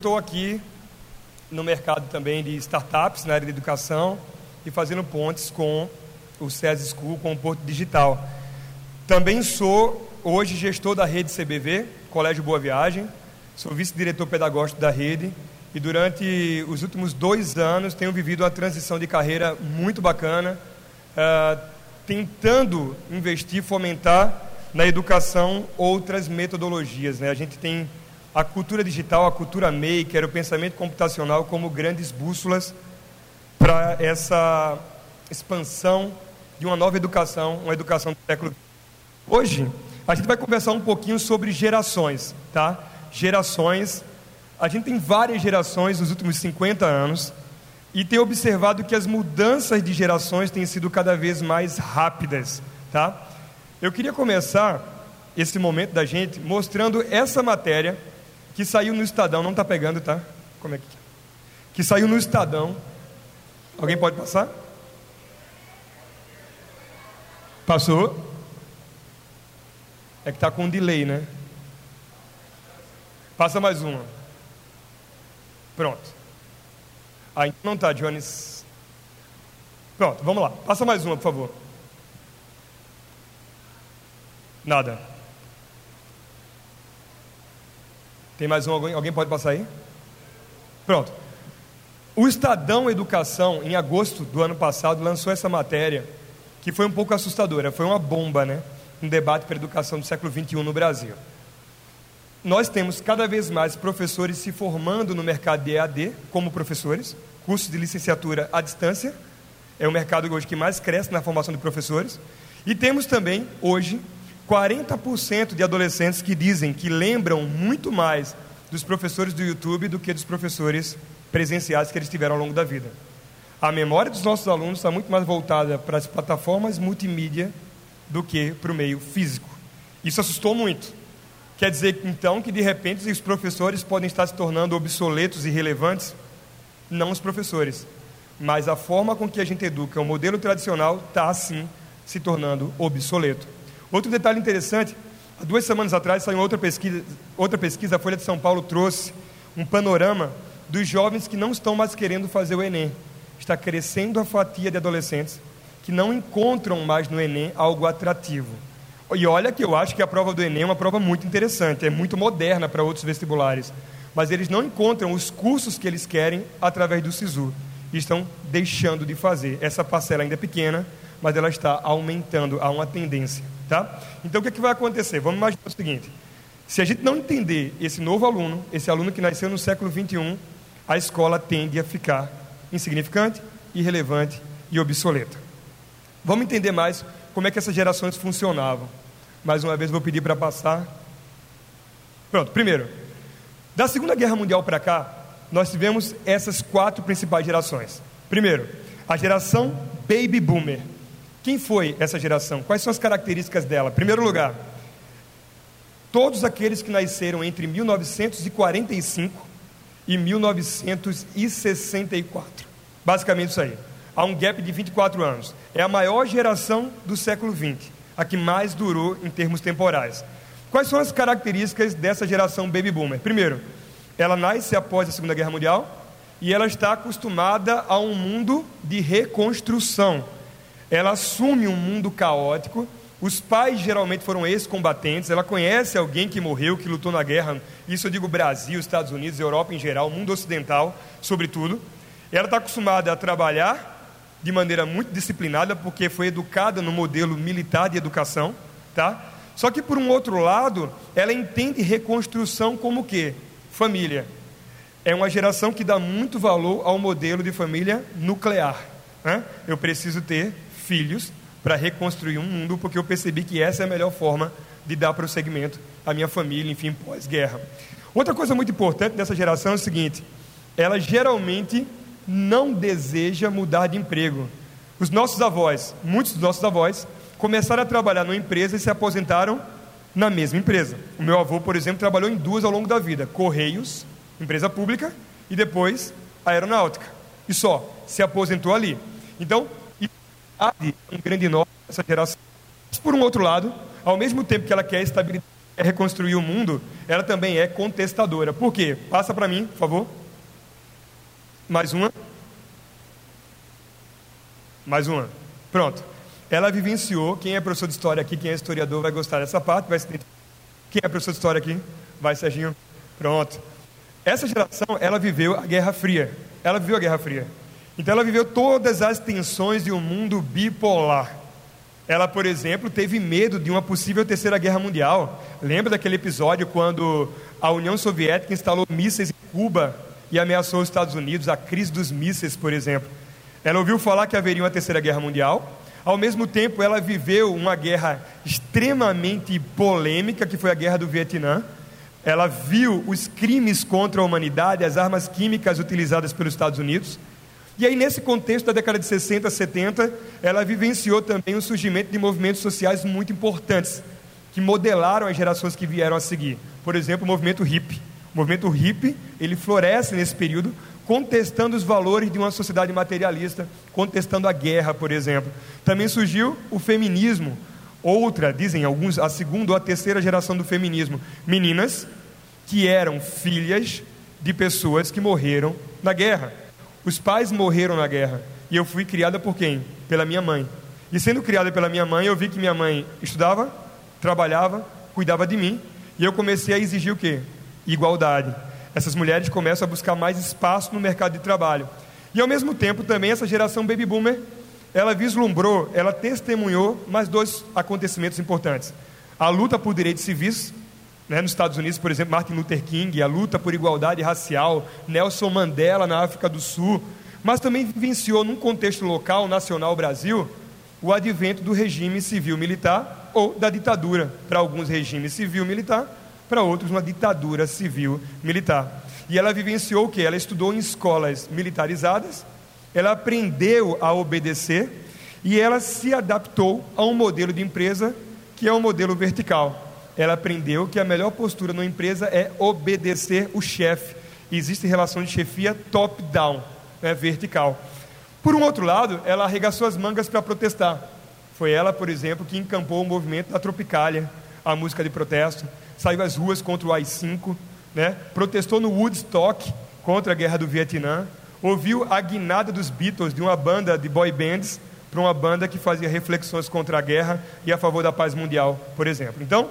Estou aqui no mercado também de startups na área de educação e fazendo pontes com o SES School, com o Porto Digital. Também sou hoje gestor da rede CBV, Colégio Boa Viagem, sou vice-diretor pedagógico da rede e durante os últimos dois anos tenho vivido uma transição de carreira muito bacana, uh, tentando investir, fomentar na educação outras metodologias. Né? A gente tem a cultura digital, a cultura maker, o pensamento computacional como grandes bússolas para essa expansão de uma nova educação, uma educação do século. Hoje, a gente vai conversar um pouquinho sobre gerações, tá? Gerações. A gente tem várias gerações nos últimos 50 anos e tem observado que as mudanças de gerações têm sido cada vez mais rápidas, tá? Eu queria começar esse momento da gente mostrando essa matéria que saiu no Estadão, não está pegando, tá? Como é que Que saiu no Estadão. Alguém pode passar? Passou? É que está com um delay, né? Passa mais uma. Pronto. Ah, então não está, Jones. Pronto, vamos lá. Passa mais uma, por favor. Nada. Tem mais um? Alguém, alguém pode passar aí? Pronto. O Estadão Educação, em agosto do ano passado, lançou essa matéria que foi um pouco assustadora. Foi uma bomba, né? Um debate para a educação do século XXI no Brasil. Nós temos cada vez mais professores se formando no mercado de EAD como professores, cursos de licenciatura à distância. É o mercado hoje que mais cresce na formação de professores. E temos também, hoje, 40% de adolescentes que dizem que lembram muito mais dos professores do YouTube do que dos professores presenciais que eles tiveram ao longo da vida. A memória dos nossos alunos está muito mais voltada para as plataformas multimídia do que para o meio físico. Isso assustou muito. Quer dizer, então, que de repente os professores podem estar se tornando obsoletos e irrelevantes? Não os professores, mas a forma com que a gente educa, o modelo tradicional, está, sim, se tornando obsoleto. Outro detalhe interessante, há duas semanas atrás saiu outra pesquisa, outra pesquisa, a Folha de São Paulo trouxe um panorama dos jovens que não estão mais querendo fazer o Enem. Está crescendo a fatia de adolescentes que não encontram mais no Enem algo atrativo. E olha que eu acho que a prova do Enem é uma prova muito interessante, é muito moderna para outros vestibulares. Mas eles não encontram os cursos que eles querem através do SISU. E estão deixando de fazer. Essa parcela ainda é pequena, mas ela está aumentando, há uma tendência. Tá? Então o que, é que vai acontecer? Vamos imaginar o seguinte: se a gente não entender esse novo aluno, esse aluno que nasceu no século 21, a escola tende a ficar insignificante, irrelevante e obsoleta. Vamos entender mais como é que essas gerações funcionavam. Mais uma vez vou pedir para passar. Pronto, primeiro, da Segunda Guerra Mundial para cá, nós tivemos essas quatro principais gerações. Primeiro, a geração Baby Boomer quem foi essa geração? Quais são as características dela? Primeiro lugar, todos aqueles que nasceram entre 1945 e 1964. Basicamente isso aí. Há um gap de 24 anos. É a maior geração do século XX, a que mais durou em termos temporais. Quais são as características dessa geração baby boomer? Primeiro, ela nasce após a Segunda Guerra Mundial e ela está acostumada a um mundo de reconstrução ela assume um mundo caótico. Os pais geralmente foram ex-combatentes. Ela conhece alguém que morreu, que lutou na guerra. Isso eu digo Brasil, Estados Unidos, Europa em geral, mundo ocidental, sobretudo. Ela está acostumada a trabalhar de maneira muito disciplinada, porque foi educada no modelo militar de educação, tá? Só que por um outro lado, ela entende reconstrução como quê? Família. É uma geração que dá muito valor ao modelo de família nuclear. Né? Eu preciso ter filhos para reconstruir um mundo, porque eu percebi que essa é a melhor forma de dar prosseguimento à minha família, enfim, pós-guerra. Outra coisa muito importante dessa geração é o seguinte: ela geralmente não deseja mudar de emprego. Os nossos avós, muitos dos nossos avós, começaram a trabalhar numa empresa e se aposentaram na mesma empresa. O meu avô, por exemplo, trabalhou em duas ao longo da vida: Correios, empresa pública, e depois Aeronáutica. E só, se aposentou ali. Então, um grande nó essa geração. Mas, por um outro lado, ao mesmo tempo que ela quer estabilidade reconstruir o mundo, ela também é contestadora. Por quê? Passa para mim, por favor. Mais uma. Mais uma. Pronto. Ela vivenciou. Quem é professor de história aqui, quem é historiador, vai gostar dessa parte. Vai se... Quem é professor de história aqui? Vai, Serginho. Pronto. Essa geração, ela viveu a Guerra Fria. Ela viveu a Guerra Fria. Então, ela viveu todas as tensões de um mundo bipolar. Ela, por exemplo, teve medo de uma possível terceira guerra mundial. Lembra daquele episódio quando a União Soviética instalou mísseis em Cuba e ameaçou os Estados Unidos, a crise dos mísseis, por exemplo? Ela ouviu falar que haveria uma terceira guerra mundial. Ao mesmo tempo, ela viveu uma guerra extremamente polêmica, que foi a guerra do Vietnã. Ela viu os crimes contra a humanidade, as armas químicas utilizadas pelos Estados Unidos. E aí, nesse contexto da década de 60, 70, ela vivenciou também o surgimento de movimentos sociais muito importantes, que modelaram as gerações que vieram a seguir. Por exemplo, o movimento hippie. O movimento hippie, ele floresce nesse período, contestando os valores de uma sociedade materialista, contestando a guerra, por exemplo. Também surgiu o feminismo, outra, dizem alguns, a segunda ou a terceira geração do feminismo, meninas que eram filhas de pessoas que morreram na guerra. Os pais morreram na guerra. E eu fui criada por quem? Pela minha mãe. E sendo criada pela minha mãe, eu vi que minha mãe estudava, trabalhava, cuidava de mim. E eu comecei a exigir o quê? Igualdade. Essas mulheres começam a buscar mais espaço no mercado de trabalho. E ao mesmo tempo também essa geração baby boomer, ela vislumbrou, ela testemunhou mais dois acontecimentos importantes. A luta por direitos civis, né, nos Estados Unidos, por exemplo, Martin Luther King, a luta por igualdade racial, Nelson Mandela na África do Sul, mas também vivenciou num contexto local, nacional, Brasil, o advento do regime civil-militar ou da ditadura. Para alguns, regime civil-militar, para outros, uma ditadura civil-militar. E ela vivenciou o que? Ela estudou em escolas militarizadas, ela aprendeu a obedecer e ela se adaptou a um modelo de empresa que é um modelo vertical ela aprendeu que a melhor postura numa empresa é obedecer o chefe. Existe relação de chefia top-down, né, vertical. Por um outro lado, ela arregaçou as mangas para protestar. Foi ela, por exemplo, que encampou o movimento da Tropicália, a música de protesto, saiu às ruas contra o AI-5, né, protestou no Woodstock contra a guerra do Vietnã, ouviu a guinada dos Beatles de uma banda de boy bands para uma banda que fazia reflexões contra a guerra e a favor da paz mundial, por exemplo. Então,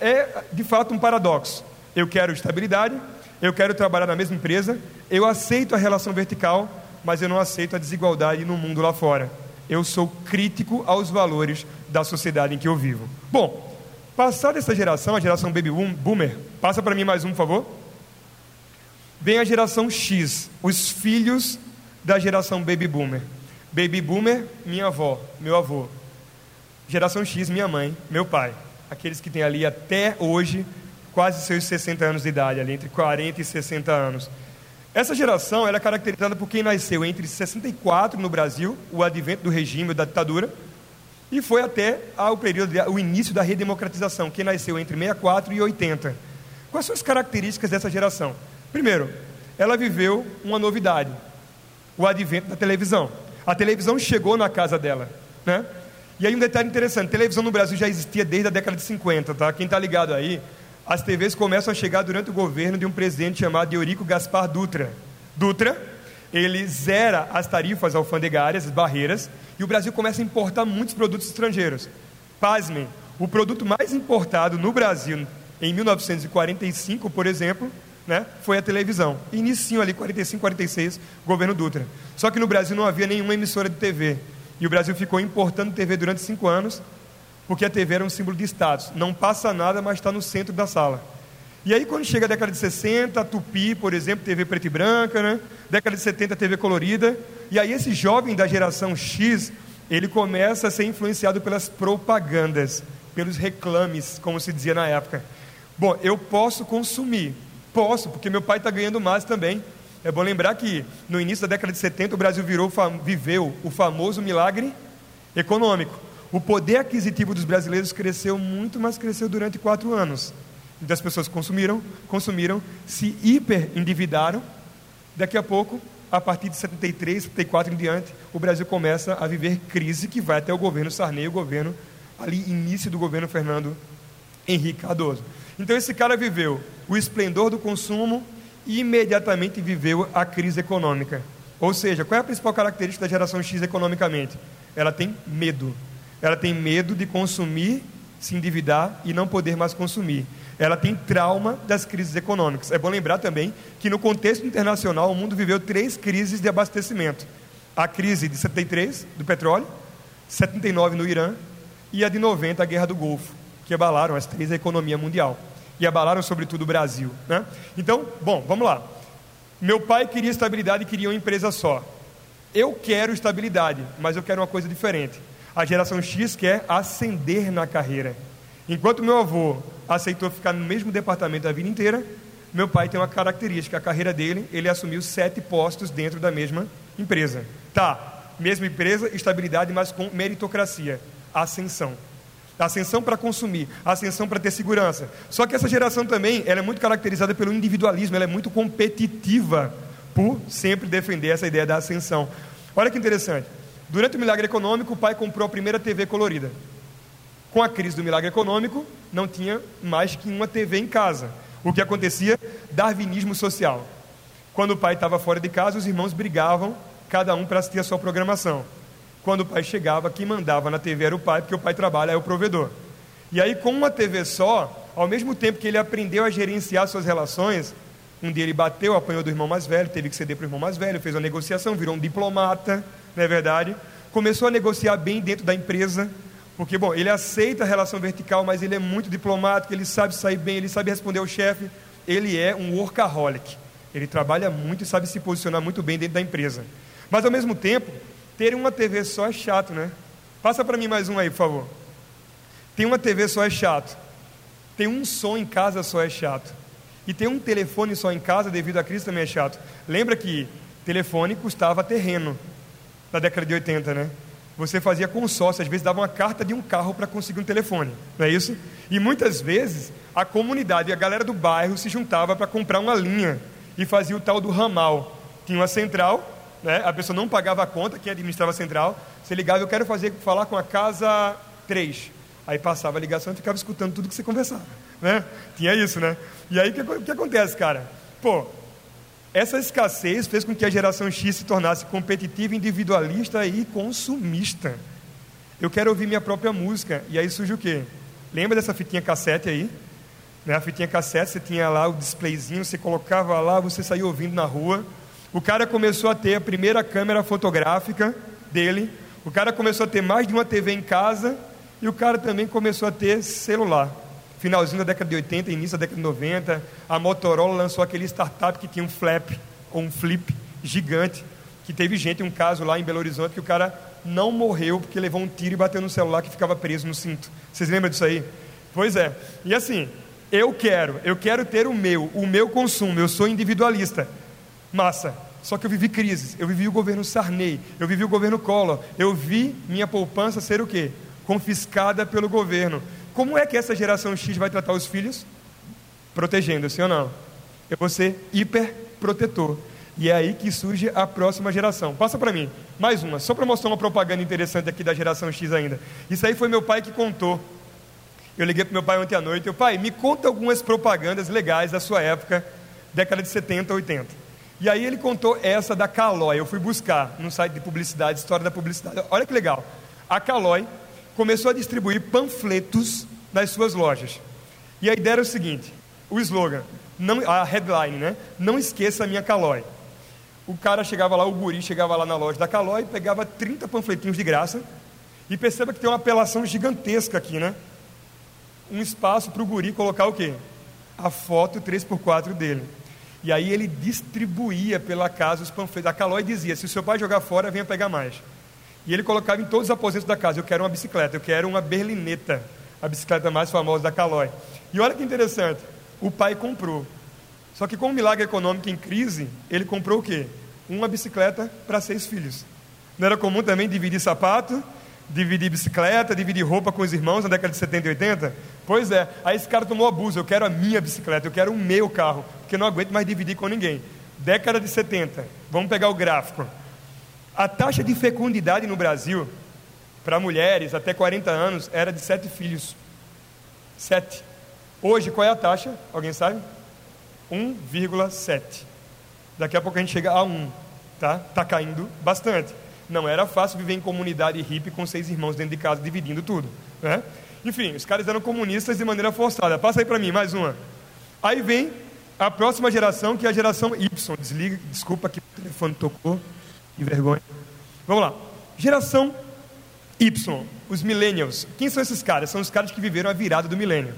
é de fato um paradoxo. Eu quero estabilidade, eu quero trabalhar na mesma empresa, eu aceito a relação vertical, mas eu não aceito a desigualdade no mundo lá fora. Eu sou crítico aos valores da sociedade em que eu vivo. Bom, passada essa geração, a geração baby boomer, passa para mim mais um, por favor. Vem a geração X, os filhos da geração baby boomer. Baby boomer, minha avó, meu avô. Geração X, minha mãe, meu pai aqueles que têm ali até hoje quase seus 60 anos de idade, ali entre 40 e 60 anos. Essa geração era caracterizada por quem nasceu entre 64 no Brasil, o advento do regime da ditadura, e foi até ao período, o início da redemocratização, quem nasceu entre 64 e 80. Quais são as características dessa geração? Primeiro, ela viveu uma novidade, o advento da televisão. A televisão chegou na casa dela, né? E aí um detalhe interessante, televisão no Brasil já existia desde a década de 50, tá? Quem está ligado aí, as TVs começam a chegar durante o governo de um presidente chamado Eurico Gaspar Dutra. Dutra, ele zera as tarifas alfandegárias, as barreiras, e o Brasil começa a importar muitos produtos estrangeiros. Pasmem, o produto mais importado no Brasil em 1945, por exemplo, né, foi a televisão. Inicinho ali, 45, 46, governo Dutra. Só que no Brasil não havia nenhuma emissora de TV. E o Brasil ficou importando TV durante cinco anos, porque a TV era um símbolo de status. Não passa nada, mas está no centro da sala. E aí, quando chega a década de 60, Tupi, por exemplo, TV preta e branca, né? década de 70, TV colorida. E aí, esse jovem da geração X, ele começa a ser influenciado pelas propagandas, pelos reclames, como se dizia na época. Bom, eu posso consumir, posso, porque meu pai está ganhando mais também. É bom lembrar que no início da década de 70 o Brasil virou, viveu o famoso milagre econômico. O poder aquisitivo dos brasileiros cresceu muito, mas cresceu durante quatro anos. Então as pessoas consumiram, consumiram, se hiper endividaram. Daqui a pouco, a partir de 73, 74 em diante, o Brasil começa a viver crise que vai até o governo Sarney, o governo ali início do governo Fernando Henrique Cardoso. Então esse cara viveu o esplendor do consumo imediatamente viveu a crise econômica. Ou seja, qual é a principal característica da geração X economicamente? Ela tem medo. Ela tem medo de consumir, se endividar e não poder mais consumir. Ela tem trauma das crises econômicas. É bom lembrar também que no contexto internacional o mundo viveu três crises de abastecimento: a crise de 73 do petróleo, 79 no Irã e a de 90 a guerra do Golfo, que abalaram as três a economia mundial e abalaram sobretudo o Brasil. Né? Então, bom, vamos lá. Meu pai queria estabilidade e queria uma empresa só. Eu quero estabilidade, mas eu quero uma coisa diferente. A geração X quer ascender na carreira. Enquanto meu avô aceitou ficar no mesmo departamento a vida inteira, meu pai tem uma característica: a carreira dele, ele assumiu sete postos dentro da mesma empresa. Tá, mesma empresa, estabilidade, mas com meritocracia, ascensão ascensão para consumir, ascensão para ter segurança. Só que essa geração também, ela é muito caracterizada pelo individualismo, ela é muito competitiva por sempre defender essa ideia da ascensão. Olha que interessante. Durante o milagre econômico, o pai comprou a primeira TV colorida. Com a crise do milagre econômico, não tinha mais que uma TV em casa. O que acontecia? Darwinismo social. Quando o pai estava fora de casa, os irmãos brigavam, cada um para assistir a sua programação. Quando o pai chegava, quem mandava na TV era o pai, porque o pai trabalha, é o provedor. E aí, com uma TV só, ao mesmo tempo que ele aprendeu a gerenciar suas relações, um dia ele bateu, apanhou do irmão mais velho, teve que ceder para o irmão mais velho, fez uma negociação, virou um diplomata, não é verdade? Começou a negociar bem dentro da empresa, porque, bom, ele aceita a relação vertical, mas ele é muito diplomático, ele sabe sair bem, ele sabe responder ao chefe, ele é um workaholic. Ele trabalha muito e sabe se posicionar muito bem dentro da empresa. Mas, ao mesmo tempo, ter uma TV só é chato, né? Passa para mim mais um aí, por favor. Tem uma TV só é chato. Tem um som em casa só é chato. E tem um telefone só em casa devido à crise também é chato. Lembra que telefone custava terreno na década de 80, né? Você fazia consórcio, às vezes dava uma carta de um carro para conseguir um telefone, não é isso? E muitas vezes a comunidade, a galera do bairro se juntava para comprar uma linha e fazia o tal do ramal. Tinha uma central né? a pessoa não pagava a conta, quem administrava a central, você ligava, eu quero fazer, falar com a casa 3. Aí passava a ligação e ficava escutando tudo que você conversava. Né? Tinha isso, né? E aí o que, que acontece, cara? Pô, essa escassez fez com que a geração X se tornasse competitiva, individualista e consumista. Eu quero ouvir minha própria música. E aí surge o quê? Lembra dessa fitinha cassete aí? Né? A fitinha cassete, você tinha lá o displayzinho, você colocava lá, você saía ouvindo na rua. O cara começou a ter a primeira câmera fotográfica dele, o cara começou a ter mais de uma TV em casa e o cara também começou a ter celular. Finalzinho da década de 80, início da década de 90, a Motorola lançou aquele startup que tinha um flap ou um flip gigante, que teve gente, um caso lá em Belo Horizonte, que o cara não morreu porque levou um tiro e bateu no celular que ficava preso no cinto. Vocês lembram disso aí? Pois é. E assim, eu quero, eu quero ter o meu, o meu consumo, eu sou individualista. Massa. Só que eu vivi crises. Eu vivi o governo Sarney, eu vivi o governo Collor, eu vi minha poupança ser o quê? Confiscada pelo governo. Como é que essa geração X vai tratar os filhos? Protegendo, sim ou não? Eu vou ser hiperprotetor. E é aí que surge a próxima geração. Passa para mim, mais uma, só para mostrar uma propaganda interessante aqui da geração X ainda. Isso aí foi meu pai que contou. Eu liguei para meu pai ontem à noite. Eu, pai, me conta algumas propagandas legais da sua época, década de 70, 80. E aí ele contou essa da Calói. Eu fui buscar no site de publicidade, história da publicidade. Olha que legal. A Calói começou a distribuir panfletos nas suas lojas. E a ideia era o seguinte: o slogan, não, a headline, né? Não esqueça a minha Calói. O cara chegava lá, o guri chegava lá na loja da Calói, pegava 30 panfletinhos de graça. E perceba que tem uma apelação gigantesca aqui, né? Um espaço para o guri colocar o quê? A foto 3x4 dele. E aí ele distribuía pela casa os panfletos. A Calói dizia: se o seu pai jogar fora, venha pegar mais. E ele colocava em todos os aposentos da casa: eu quero uma bicicleta, eu quero uma berlineta, a bicicleta mais famosa da Calói. E olha que interessante: o pai comprou. Só que com o milagre econômico em crise, ele comprou o quê? Uma bicicleta para seis filhos. Não era comum também dividir sapato, dividir bicicleta, dividir roupa com os irmãos na década de 70 e 80? Pois é, aí esse cara tomou abuso, eu quero a minha bicicleta, eu quero o meu carro, porque não aguento mais dividir com ninguém. Década de 70, vamos pegar o gráfico. A taxa de fecundidade no Brasil, para mulheres até 40 anos, era de sete filhos. Sete. Hoje, qual é a taxa? Alguém sabe? 1,7. Daqui a pouco a gente chega a 1, tá? Tá caindo bastante. Não era fácil viver em comunidade hippie com seis irmãos dentro de casa dividindo tudo, né? Enfim, os caras eram comunistas de maneira forçada. Passa aí para mim, mais uma. Aí vem a próxima geração, que é a geração Y. Desliga, desculpa que o telefone tocou. Que vergonha. Vamos lá. Geração Y, os millennials. Quem são esses caras? São os caras que viveram a virada do milênio.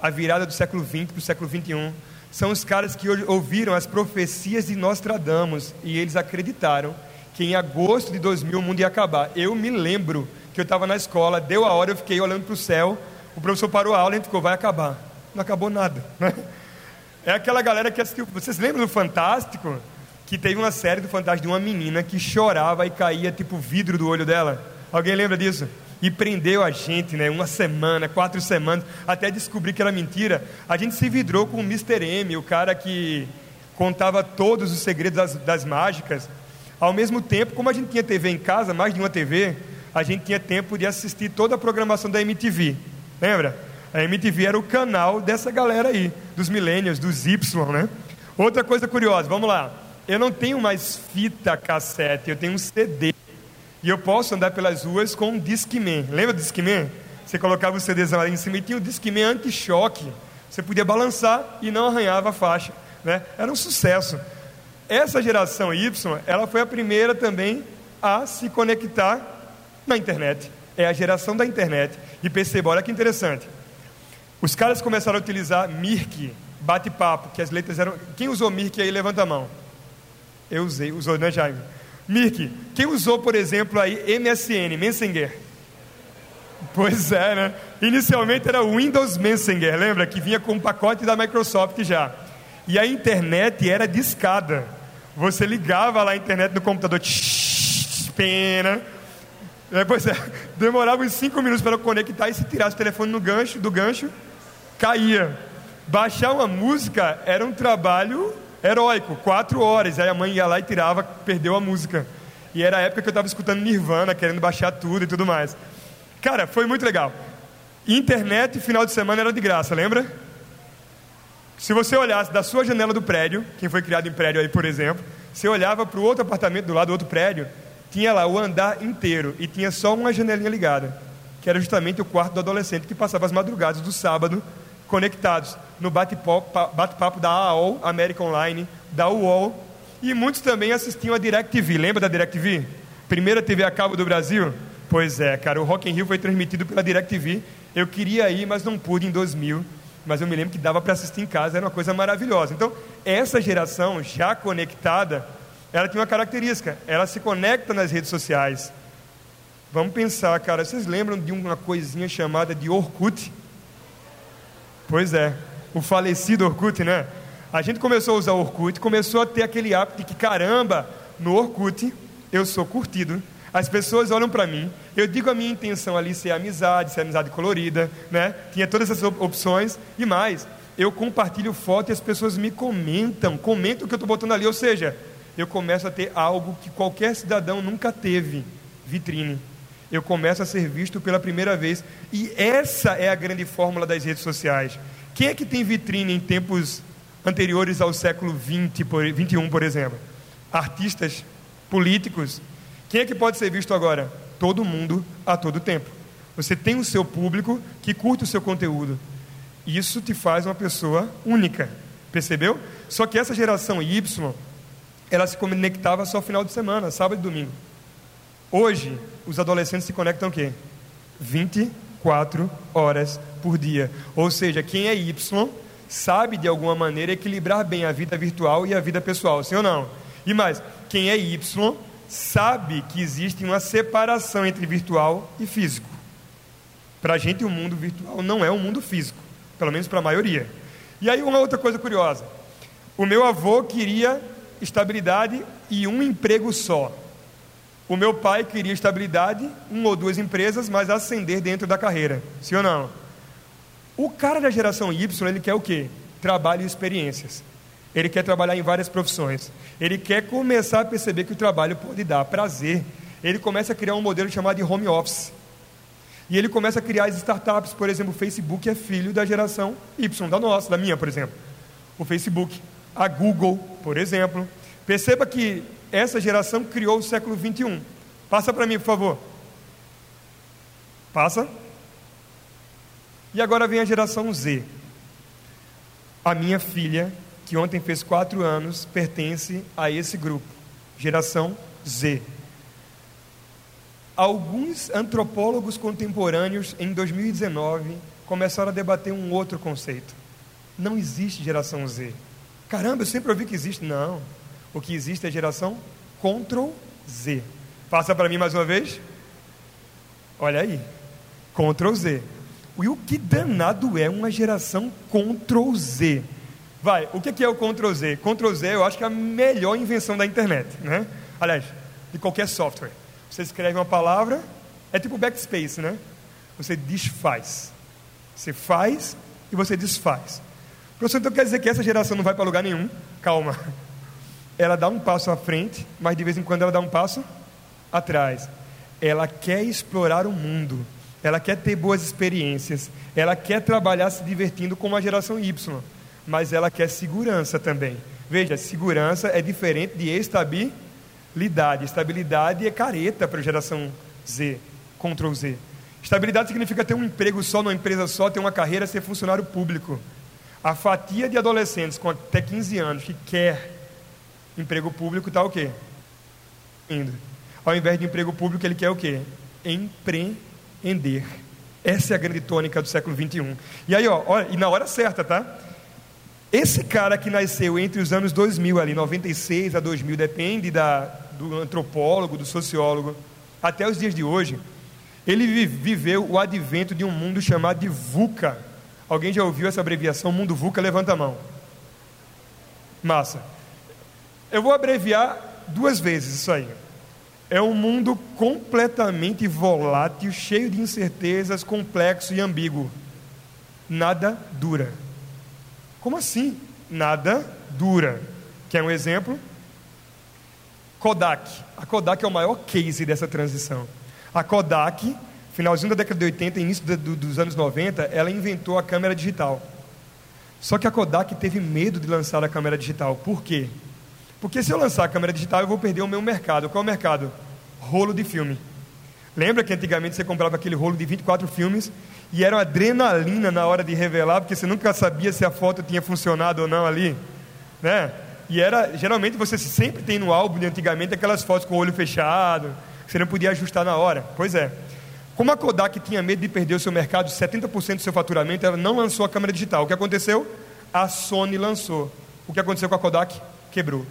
A virada do século XX para o século XXI. São os caras que ouviram as profecias de Nostradamus e eles acreditaram que em agosto de 2000 o mundo ia acabar. Eu me lembro que eu estava na escola, deu a hora, eu fiquei olhando para o céu, o professor parou a aula e ficou, vai acabar. Não acabou nada. Né? É aquela galera que assistiu. Vocês lembram do Fantástico? Que teve uma série do Fantástico de uma menina que chorava e caía tipo vidro do olho dela. Alguém lembra disso? E prendeu a gente, né? Uma semana, quatro semanas, até descobrir que era mentira. A gente se vidrou com o Mr. M, o cara que contava todos os segredos das, das mágicas. Ao mesmo tempo, como a gente tinha TV em casa, mais de uma TV, a gente tinha tempo de assistir toda a programação da MTV. Lembra? A MTV era o canal dessa galera aí, dos millennials, dos Y, né? Outra coisa curiosa, vamos lá. Eu não tenho mais fita cassete, eu tenho um CD. E eu posso andar pelas ruas com um Discman. Lembra do Discman? Você colocava o CD lá em cima e tinha o Discman anti-choque. Você podia balançar e não arranhava a faixa. Né? Era um sucesso. Essa geração Y, ela foi a primeira também a se conectar na internet. É a geração da internet. E perceba, olha que interessante. Os caras começaram a utilizar Mirk, bate-papo, que as letras eram. Quem usou Mirk aí, levanta a mão. Eu usei, usou, né, Jaime? Mirk. Quem usou, por exemplo, aí MSN, Messenger? Pois é, né? Inicialmente era o Windows Messenger, lembra? Que vinha com um pacote da Microsoft já. E a internet era discada. Você ligava lá a internet no computador, tsh, pena é, pois é, demorava uns 5 minutos para conectar e se tirasse o telefone no gancho, do gancho, caía. Baixar uma música era um trabalho heróico, quatro horas. Aí a mãe ia lá e tirava, perdeu a música. E era a época que eu estava escutando Nirvana, querendo baixar tudo e tudo mais. Cara, foi muito legal. Internet, final de semana era de graça, lembra? Se você olhasse da sua janela do prédio, quem foi criado em prédio aí, por exemplo, você olhava para o outro apartamento do lado do outro prédio, tinha lá o andar inteiro e tinha só uma janelinha ligada, que era justamente o quarto do adolescente que passava as madrugadas do sábado conectados no bate-papo da AOL, American Online, da UOL, e muitos também assistiam a DirecTV. Lembra da DirecTV? Primeira TV a cabo do Brasil? Pois é, cara, o Rock in Rio foi transmitido pela DirecTV. Eu queria ir, mas não pude em 2000. Mas eu me lembro que dava para assistir em casa, era uma coisa maravilhosa. Então, essa geração já conectada ela tem uma característica, ela se conecta nas redes sociais. Vamos pensar, cara, vocês lembram de uma coisinha chamada de Orkut? Pois é, o falecido Orkut, né? A gente começou a usar o Orkut, começou a ter aquele hábito de que, caramba, no Orkut eu sou curtido. As pessoas olham para mim, eu digo a minha intenção ali ser amizade, ser amizade colorida, né? Tinha todas essas opções e mais. Eu compartilho foto e as pessoas me comentam, comentam o que eu estou botando ali, ou seja, eu começo a ter algo que qualquer cidadão nunca teve: vitrine. Eu começo a ser visto pela primeira vez. E essa é a grande fórmula das redes sociais. Quem é que tem vitrine em tempos anteriores ao século 20, por, 21, por exemplo? Artistas, políticos. Quem é que pode ser visto agora? Todo mundo, a todo tempo. Você tem o seu público que curte o seu conteúdo. Isso te faz uma pessoa única. Percebeu? Só que essa geração Y ela se conectava só final de semana, sábado e domingo. Hoje, os adolescentes se conectam o quê? 24 horas por dia. Ou seja, quem é Y sabe de alguma maneira equilibrar bem a vida virtual e a vida pessoal, sim ou não? E mais, quem é Y sabe que existe uma separação entre virtual e físico. Para a gente, o mundo virtual não é um mundo físico, pelo menos para a maioria. E aí, uma outra coisa curiosa: o meu avô queria estabilidade e um emprego só. O meu pai queria estabilidade, uma ou duas empresas, mas ascender dentro da carreira. Sim ou não? O cara da geração Y, ele quer o quê? Trabalho e experiências. Ele quer trabalhar em várias profissões. Ele quer começar a perceber que o trabalho pode dar prazer. Ele começa a criar um modelo chamado de home office. E ele começa a criar as startups, por exemplo, o Facebook é filho da geração Y, da nossa, da minha, por exemplo. O Facebook, a Google, por exemplo. Perceba que essa geração criou o século 21. Passa para mim, por favor. Passa. E agora vem a geração Z. A minha filha, que ontem fez quatro anos, pertence a esse grupo, geração Z. Alguns antropólogos contemporâneos, em 2019, começaram a debater um outro conceito. Não existe geração Z. Caramba, eu sempre ouvi que existe. Não. O que existe é geração Ctrl Z. Passa para mim mais uma vez. Olha aí. Ctrl Z. E o que danado é uma geração Ctrl Z? Vai, o que é o Ctrl Z? Ctrl Z eu acho que é a melhor invenção da internet, né? Aliás, de qualquer software. Você escreve uma palavra, é tipo backspace, né? Você desfaz. Você faz e você desfaz. Professor, então quer dizer que essa geração não vai para lugar nenhum? Calma. Ela dá um passo à frente, mas de vez em quando ela dá um passo atrás. Ela quer explorar o mundo. Ela quer ter boas experiências. Ela quer trabalhar se divertindo como a geração Y. Mas ela quer segurança também. Veja, segurança é diferente de estabilidade Lidade. Estabilidade é careta para a geração Z, Ctrl Z. Estabilidade significa ter um emprego só, numa empresa só, ter uma carreira, ser funcionário público. A fatia de adolescentes com até 15 anos que quer emprego público está o quê? Indo. Ao invés de emprego público, ele quer o quê? Empreender. Essa é a grande tônica do século 21. E aí, ó, olha, e na hora certa, tá? Esse cara que nasceu entre os anos 2000, ali, 96 a 2000, depende da, do antropólogo, do sociólogo, até os dias de hoje, ele viveu o advento de um mundo chamado de VUCA. Alguém já ouviu essa abreviação? Mundo VUCA? Levanta a mão. Massa. Eu vou abreviar duas vezes isso aí. É um mundo completamente volátil, cheio de incertezas, complexo e ambíguo. Nada dura. Como assim? Nada dura. Quer um exemplo? Kodak. A Kodak é o maior case dessa transição. A Kodak, finalzinho da década de 80, início de, do, dos anos 90, ela inventou a câmera digital. Só que a Kodak teve medo de lançar a câmera digital. Por quê? Porque se eu lançar a câmera digital, eu vou perder o meu mercado. Qual é o mercado? Rolo de filme. Lembra que antigamente você comprava aquele rolo de 24 filmes e era uma adrenalina na hora de revelar, porque você nunca sabia se a foto tinha funcionado ou não ali, né? E era, geralmente você sempre tem no álbum de antigamente aquelas fotos com o olho fechado, que você não podia ajustar na hora. Pois é. Como a Kodak tinha medo de perder o seu mercado, 70% do seu faturamento, ela não lançou a câmera digital. O que aconteceu? A Sony lançou. O que aconteceu com a Kodak? Quebrou.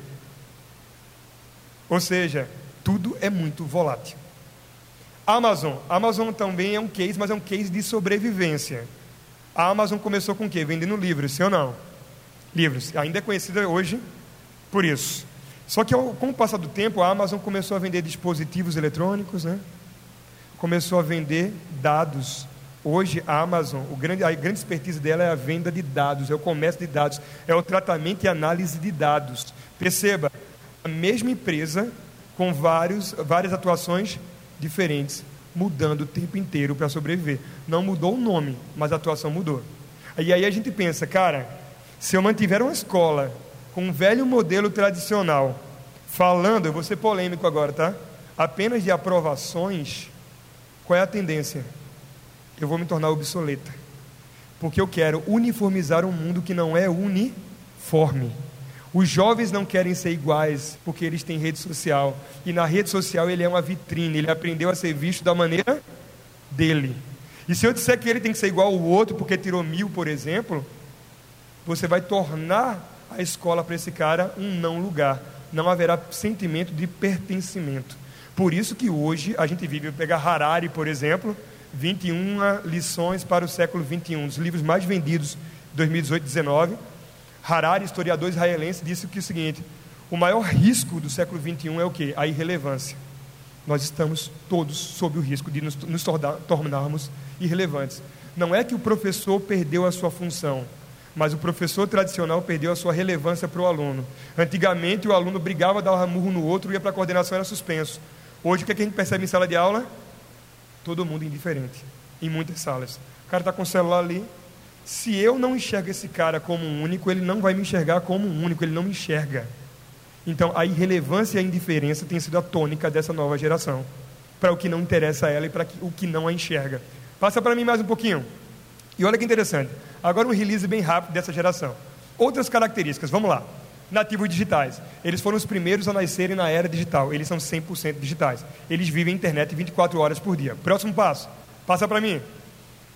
Ou seja, tudo é muito volátil. Amazon. Amazon também é um case, mas é um case de sobrevivência. A Amazon começou com o quê? Vendendo livros, sim ou não? Livros. Ainda é conhecida hoje por isso. Só que com o passar do tempo, a Amazon começou a vender dispositivos eletrônicos, né? começou a vender dados. Hoje, a Amazon, grande, a grande expertise dela é a venda de dados, é o comércio de dados, é o tratamento e análise de dados. Perceba, a mesma empresa com vários, várias atuações diferentes, mudando o tempo inteiro para sobreviver. Não mudou o nome, mas a atuação mudou. E aí a gente pensa, cara, se eu mantiver uma escola com um velho modelo tradicional, falando, eu vou ser polêmico agora, tá? Apenas de aprovações, qual é a tendência? Eu vou me tornar obsoleta. Porque eu quero uniformizar um mundo que não é uniforme. Os jovens não querem ser iguais porque eles têm rede social. E na rede social ele é uma vitrine, ele aprendeu a ser visto da maneira dele. E se eu disser que ele tem que ser igual ao outro porque tirou mil, por exemplo, você vai tornar a escola para esse cara um não lugar. Não haverá sentimento de pertencimento. Por isso que hoje a gente vive, pegar Harari, por exemplo, 21 lições para o século 21, os livros mais vendidos de 2018 19 Harari, historiador israelense, disse que é o seguinte: o maior risco do século XXI é o que? A irrelevância. Nós estamos todos sob o risco de nos, nos tornarmos irrelevantes. Não é que o professor perdeu a sua função, mas o professor tradicional perdeu a sua relevância para o aluno. Antigamente o aluno brigava, dava murro no outro, ia para a coordenação era suspenso. Hoje o que, é que a gente percebe em sala de aula? Todo mundo indiferente. em muitas salas. O cara está com o celular ali. Se eu não enxergo esse cara como um único, ele não vai me enxergar como um único, ele não me enxerga. Então, a irrelevância e a indiferença tem sido a tônica dessa nova geração, para o que não interessa a ela e para o que não a enxerga. Passa para mim mais um pouquinho. E olha que interessante. Agora um release bem rápido dessa geração. Outras características, vamos lá. Nativos digitais. Eles foram os primeiros a nascerem na era digital. Eles são 100% digitais. Eles vivem a internet 24 horas por dia. Próximo passo. Passa para mim.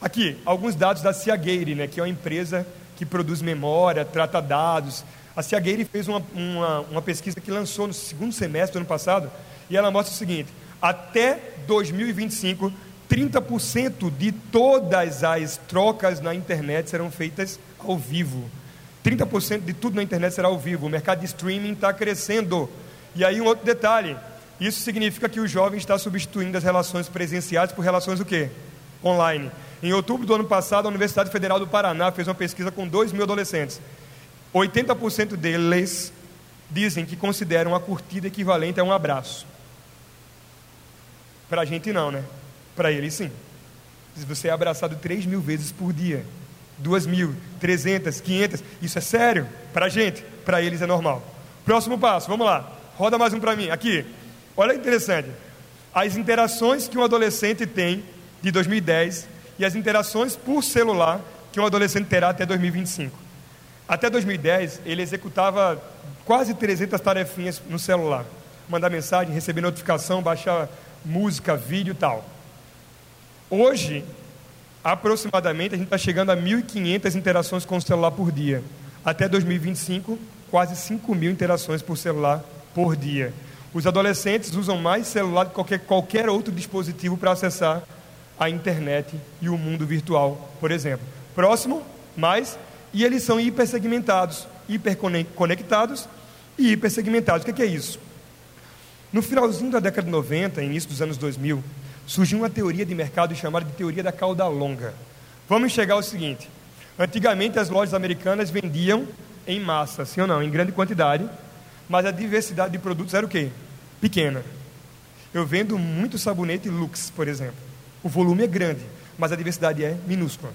Aqui, alguns dados da Seagate, né, que é uma empresa que produz memória, trata dados. A Seagate fez uma, uma, uma pesquisa que lançou no segundo semestre do ano passado e ela mostra o seguinte: até 2025, 30% de todas as trocas na internet serão feitas ao vivo. 30% de tudo na internet será ao vivo. O mercado de streaming está crescendo. E aí um outro detalhe. Isso significa que o jovem está substituindo as relações presenciais por relações o quê? Online. Em outubro do ano passado, a Universidade Federal do Paraná fez uma pesquisa com 2 mil adolescentes. 80% deles dizem que consideram a curtida equivalente a um abraço. Para a gente não, né? Para ele, sim. Você é abraçado 3 mil vezes por dia. 2 mil, 300, 500. Isso é sério? Para a gente. Para eles é normal. Próximo passo, vamos lá. Roda mais um para mim. Aqui. Olha que interessante. As interações que um adolescente tem de 2010 e as interações por celular que um adolescente terá até 2025. Até 2010, ele executava quase 300 tarefinhas no celular. Mandar mensagem, receber notificação, baixar música, vídeo e tal. Hoje, aproximadamente, a gente está chegando a 1.500 interações com o celular por dia. Até 2025, quase 5 mil interações por celular por dia. Os adolescentes usam mais celular do que qualquer, qualquer outro dispositivo para acessar a internet e o mundo virtual, por exemplo. Próximo, mais, e eles são hipersegmentados, hiperconectados e hipersegmentados. O que é isso? No finalzinho da década de 90, início dos anos 2000, surgiu uma teoria de mercado chamada de teoria da cauda longa. Vamos chegar ao seguinte: antigamente as lojas americanas vendiam em massa, sim ou não, em grande quantidade, mas a diversidade de produtos era o quê? Pequena. Eu vendo muito sabonete Lux, por exemplo. O volume é grande, mas a diversidade é minúscula.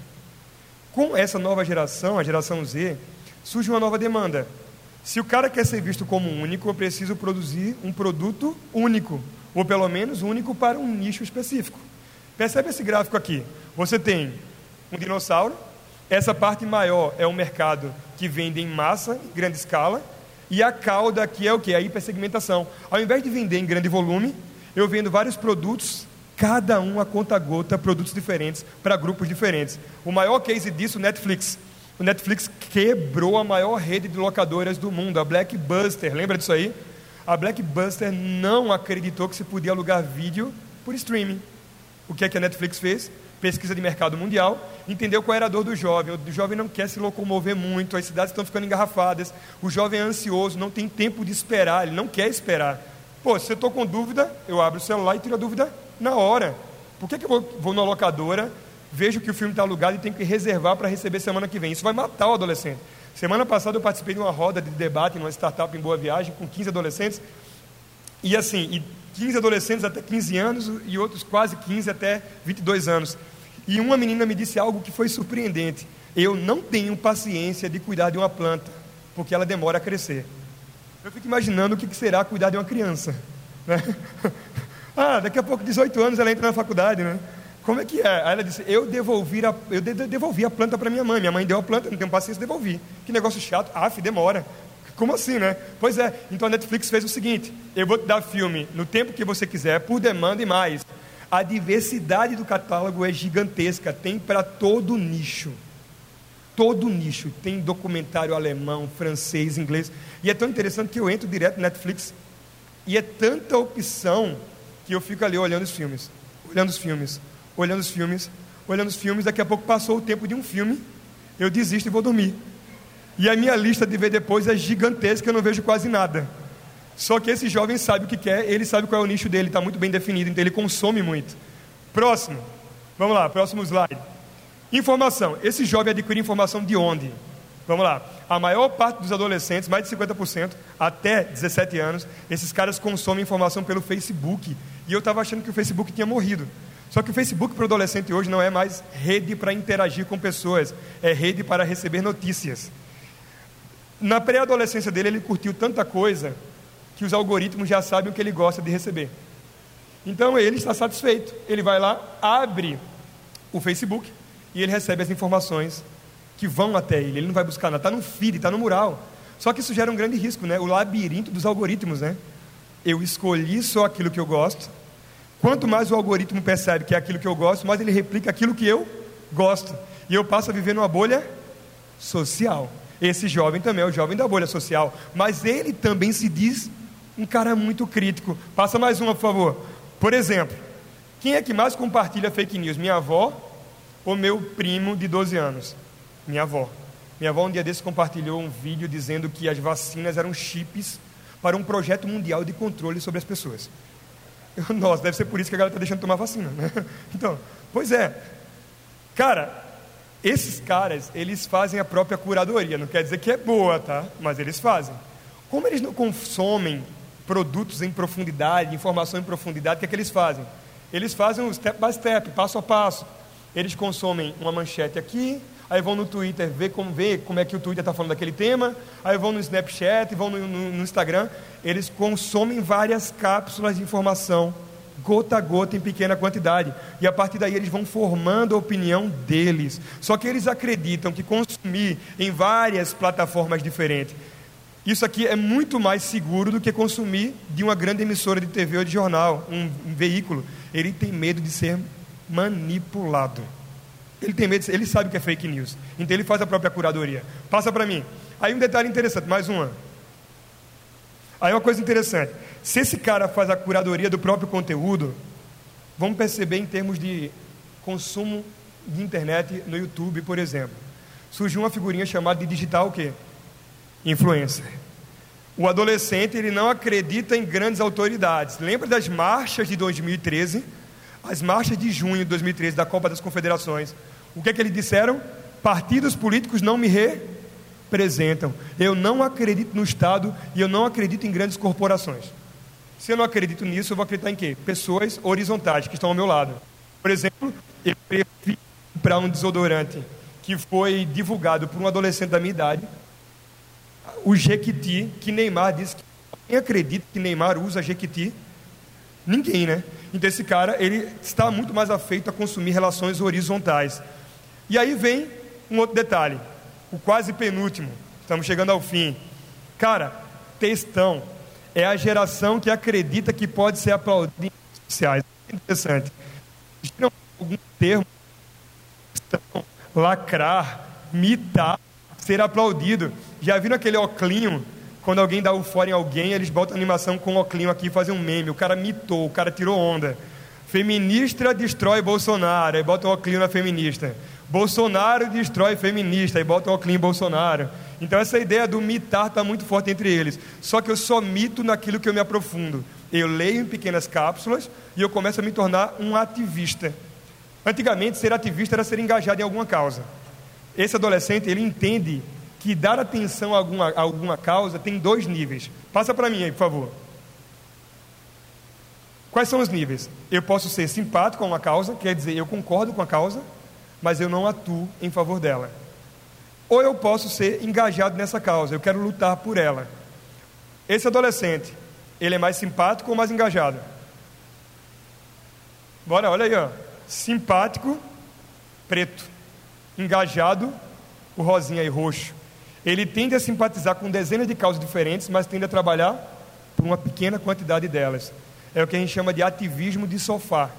Com essa nova geração, a geração Z, surge uma nova demanda. Se o cara quer ser visto como único, eu preciso produzir um produto único, ou pelo menos único para um nicho específico. Percebe esse gráfico aqui? Você tem um dinossauro, essa parte maior é o mercado que vende em massa, em grande escala, e a cauda aqui é o que? A hipersegmentação. Ao invés de vender em grande volume, eu vendo vários produtos, cada um a conta gota, produtos diferentes para grupos diferentes. O maior case disso, Netflix. O Netflix quebrou a maior rede de locadoras do mundo, a Blackbuster. Lembra disso aí? a Blackbuster não acreditou que se podia alugar vídeo por streaming. O que é que a Netflix fez? Pesquisa de mercado mundial, entendeu qual era a dor do jovem. O jovem não quer se locomover muito, as cidades estão ficando engarrafadas, o jovem é ansioso, não tem tempo de esperar, ele não quer esperar. Pô, se eu estou com dúvida, eu abro o celular e tiro a dúvida na hora. Por que, que eu vou, vou na locadora, vejo que o filme está alugado e tenho que reservar para receber semana que vem? Isso vai matar o adolescente. Semana passada eu participei de uma roda de debate numa startup em Boa Viagem com 15 adolescentes. E assim, e 15 adolescentes até 15 anos e outros quase 15 até 22 anos. E uma menina me disse algo que foi surpreendente. Eu não tenho paciência de cuidar de uma planta, porque ela demora a crescer. Eu fico imaginando o que será cuidar de uma criança. Né? ah, daqui a pouco, 18 anos, ela entra na faculdade, né? Como é que é? Aí ela disse: Eu devolvi a, eu devolvi a planta para minha mãe. Minha mãe deu a planta, não tenho paciência, devolvi. Que negócio chato. Ah, demora. Como assim, né? Pois é. Então a Netflix fez o seguinte: eu vou te dar filme no tempo que você quiser, por demanda e mais. A diversidade do catálogo é gigantesca, tem para todo nicho. Todo nicho. Tem documentário alemão, francês, inglês. E é tão interessante que eu entro direto no Netflix e é tanta opção que eu fico ali olhando os filmes. Olhando os filmes olhando os filmes, olhando os filmes, daqui a pouco passou o tempo de um filme, eu desisto e vou dormir. E a minha lista de ver depois é gigantesca, eu não vejo quase nada. Só que esse jovem sabe o que quer, ele sabe qual é o nicho dele, está muito bem definido, então ele consome muito. Próximo, vamos lá, próximo slide. Informação. Esse jovem adquire informação de onde? Vamos lá. A maior parte dos adolescentes, mais de 50%, até 17 anos, esses caras consomem informação pelo Facebook. E eu estava achando que o Facebook tinha morrido. Só que o Facebook para o adolescente hoje não é mais rede para interagir com pessoas, é rede para receber notícias. Na pré-adolescência dele, ele curtiu tanta coisa que os algoritmos já sabem o que ele gosta de receber. Então ele está satisfeito. Ele vai lá, abre o Facebook e ele recebe as informações que vão até ele. Ele não vai buscar nada, está no feed, está no mural. Só que isso gera um grande risco, né? O labirinto dos algoritmos, né? Eu escolhi só aquilo que eu gosto. Quanto mais o algoritmo percebe que é aquilo que eu gosto, mais ele replica aquilo que eu gosto. E eu passo a viver numa bolha social. Esse jovem também é o jovem da bolha social, mas ele também se diz um cara muito crítico. Passa mais uma, por favor. Por exemplo, quem é que mais compartilha fake news? Minha avó ou meu primo de 12 anos? Minha avó. Minha avó um dia desse compartilhou um vídeo dizendo que as vacinas eram chips para um projeto mundial de controle sobre as pessoas. Nossa, deve ser por isso que a galera está deixando de tomar vacina, né? Então, pois é. Cara, esses caras, eles fazem a própria curadoria. Não quer dizer que é boa, tá? Mas eles fazem. Como eles não consomem produtos em profundidade, informação em profundidade, o que é que eles fazem? Eles fazem um step by step, passo a passo. Eles consomem uma manchete aqui, aí vão no Twitter ver como, ver como é que o Twitter está falando daquele tema, aí vão no Snapchat, vão no, no, no Instagram. Eles consomem várias cápsulas de informação, gota a gota, em pequena quantidade. E a partir daí eles vão formando a opinião deles. Só que eles acreditam que consumir em várias plataformas diferentes isso aqui é muito mais seguro do que consumir de uma grande emissora de TV ou de jornal, um, um veículo. Ele tem medo de ser manipulado. Ele tem medo, ele sabe que é fake news. Então ele faz a própria curadoria. Passa para mim. Aí um detalhe interessante, mais uma. Aí uma coisa interessante. Se esse cara faz a curadoria do próprio conteúdo, vamos perceber em termos de consumo de internet no YouTube, por exemplo. Surgiu uma figurinha chamada de digital o quê? influencer. O adolescente ele não acredita em grandes autoridades. Lembra das marchas de 2013? As marchas de junho de 2013 da Copa das Confederações. O que é que eles disseram? Partidos políticos não me representam. Eu não acredito no Estado e eu não acredito em grandes corporações. Se eu não acredito nisso, eu vou acreditar em quê? Pessoas horizontais que estão ao meu lado. Por exemplo, eu prefiro para um desodorante que foi divulgado por um adolescente da minha idade o Jequiti, que Neymar disse que quem acredita que Neymar usa Jequiti? Ninguém, né? Então esse cara, ele está muito mais afeito a consumir relações horizontais. E aí vem um outro detalhe, o quase penúltimo. Estamos chegando ao fim. Cara, textão é a geração que acredita que pode ser aplaudida em redes sociais. Interessante. Existem algum termo lacrar, mitar, ser aplaudido. Já viram aquele oclinho? Quando alguém dá o fora em alguém, eles botam animação com o oclinho aqui fazem um meme. O cara mitou, o cara tirou onda. Feminista destrói Bolsonaro, aí bota o oclinho na feminista. Bolsonaro destrói feminista, aí bota o oclinho em Bolsonaro. Então essa ideia do mitar está muito forte entre eles. Só que eu só mito naquilo que eu me aprofundo. Eu leio em pequenas cápsulas e eu começo a me tornar um ativista. Antigamente, ser ativista era ser engajado em alguma causa. Esse adolescente, ele entende que dar atenção a alguma, a alguma causa tem dois níveis. Passa para mim aí, por favor. Quais são os níveis? Eu posso ser simpático a uma causa, quer dizer, eu concordo com a causa, mas eu não atuo em favor dela. Ou eu posso ser engajado nessa causa, eu quero lutar por ela. Esse adolescente, ele é mais simpático ou mais engajado? Bora, olha aí, ó. Simpático, preto. Engajado, o rosinha e roxo. Ele tende a simpatizar com dezenas de causas diferentes, mas tende a trabalhar por uma pequena quantidade delas. É o que a gente chama de ativismo de sofá.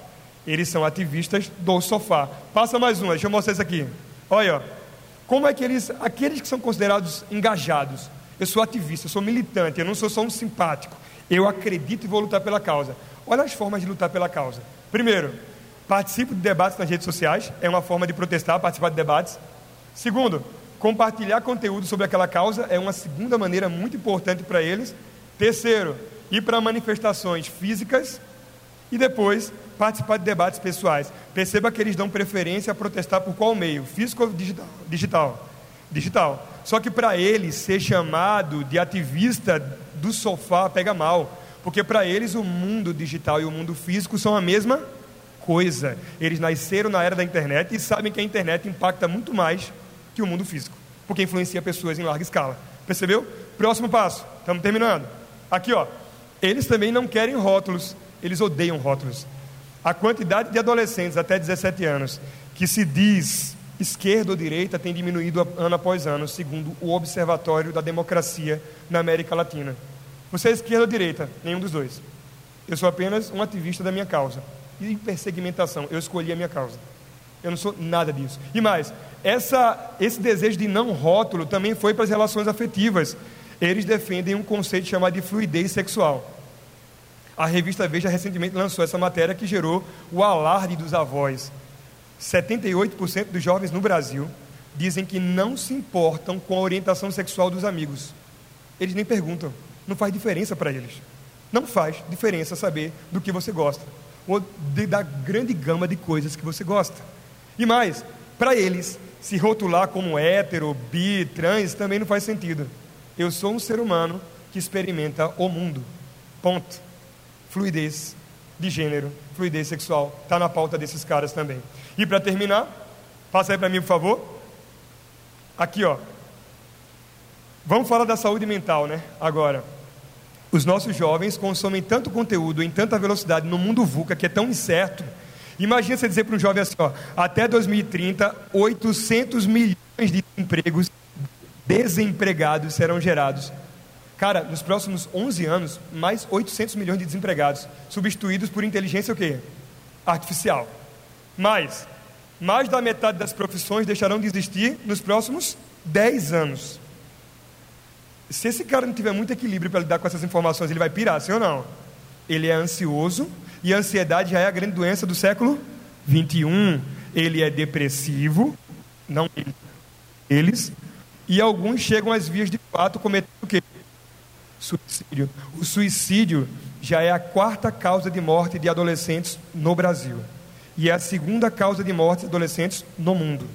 Eles são ativistas do sofá. Passa mais uma, deixa eu mostrar isso aqui. Olha, como é que eles, aqueles que são considerados engajados, eu sou ativista, eu sou militante, eu não sou só um simpático. Eu acredito e vou lutar pela causa. Olha as formas de lutar pela causa. Primeiro, participo de debates nas redes sociais, é uma forma de protestar, participar de debates. Segundo, Compartilhar conteúdo sobre aquela causa é uma segunda maneira muito importante para eles. Terceiro, ir para manifestações físicas e depois participar de debates pessoais. Perceba que eles dão preferência a protestar por qual meio? Físico ou digital? Digital. Digital. Só que para eles ser chamado de ativista do sofá pega mal, porque para eles o mundo digital e o mundo físico são a mesma coisa. Eles nasceram na era da internet e sabem que a internet impacta muito mais que o mundo físico, porque influencia pessoas em larga escala. Percebeu? Próximo passo. Estamos terminando. Aqui, ó. Eles também não querem rótulos, eles odeiam rótulos. A quantidade de adolescentes até 17 anos que se diz esquerda ou direita tem diminuído ano após ano, segundo o Observatório da Democracia na América Latina. Você é esquerda ou direita? Nenhum dos dois. Eu sou apenas um ativista da minha causa. E persegmentação, eu escolhi a minha causa. Eu não sou nada disso. E mais, essa, esse desejo de não rótulo também foi para as relações afetivas. Eles defendem um conceito chamado de fluidez sexual. A revista Veja recentemente lançou essa matéria que gerou o alarde dos avós. 78% dos jovens no Brasil dizem que não se importam com a orientação sexual dos amigos. Eles nem perguntam, não faz diferença para eles. Não faz diferença saber do que você gosta, ou de, da grande gama de coisas que você gosta. E mais, para eles, se rotular como hétero, bi, trans, também não faz sentido. Eu sou um ser humano que experimenta o mundo. Ponto. Fluidez de gênero, fluidez sexual, está na pauta desses caras também. E para terminar, passa aí para mim, por favor. Aqui, ó. Vamos falar da saúde mental, né? Agora. Os nossos jovens consomem tanto conteúdo em tanta velocidade no mundo VUCA que é tão incerto. Imagina você dizer para um jovem assim: ó, até 2030, 800 milhões de empregos desempregados serão gerados. Cara, nos próximos 11 anos, mais 800 milhões de desempregados, substituídos por inteligência o quê? Artificial. Mais, mais da metade das profissões deixarão de existir nos próximos 10 anos. Se esse cara não tiver muito equilíbrio para lidar com essas informações, ele vai pirar, sim ou não? Ele é ansioso, e a ansiedade já é a grande doença do século 21. Ele é depressivo, não eles, e alguns chegam às vias de fato cometendo o quê? Suicídio. O suicídio já é a quarta causa de morte de adolescentes no Brasil. E é a segunda causa de morte de adolescentes no mundo.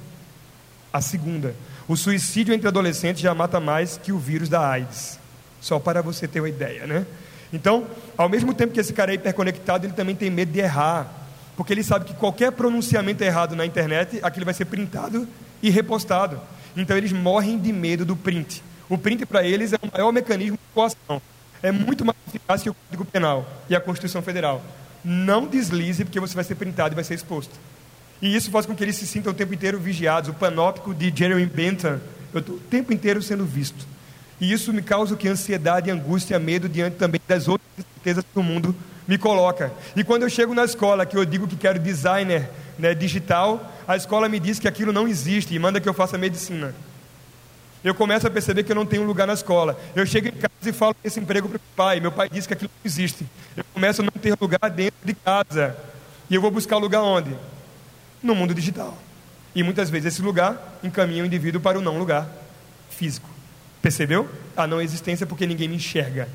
A segunda. O suicídio entre adolescentes já mata mais que o vírus da AIDS. Só para você ter uma ideia, né? Então, ao mesmo tempo que esse cara é hiperconectado, ele também tem medo de errar. Porque ele sabe que qualquer pronunciamento errado na internet, aquilo vai ser printado e repostado. Então, eles morrem de medo do print. O print para eles é o maior mecanismo de coação. É muito mais eficaz que o Código Penal e a Constituição Federal. Não deslize, porque você vai ser printado e vai ser exposto. E isso faz com que eles se sintam o tempo inteiro vigiados. O panóptico de Jeremy Bentham, eu estou o tempo inteiro sendo visto. E isso me causa que ansiedade, angústia, medo diante também das outras certezas que o mundo me coloca. E quando eu chego na escola, que eu digo que quero designer né, digital, a escola me diz que aquilo não existe e manda que eu faça medicina. Eu começo a perceber que eu não tenho lugar na escola. Eu chego em casa e falo esse emprego para o pai. Meu pai diz que aquilo não existe. Eu começo a não ter lugar dentro de casa. E eu vou buscar lugar onde? no mundo digital. E muitas vezes esse lugar encaminha o indivíduo para o não lugar físico. Percebeu? A não existência porque ninguém me enxerga.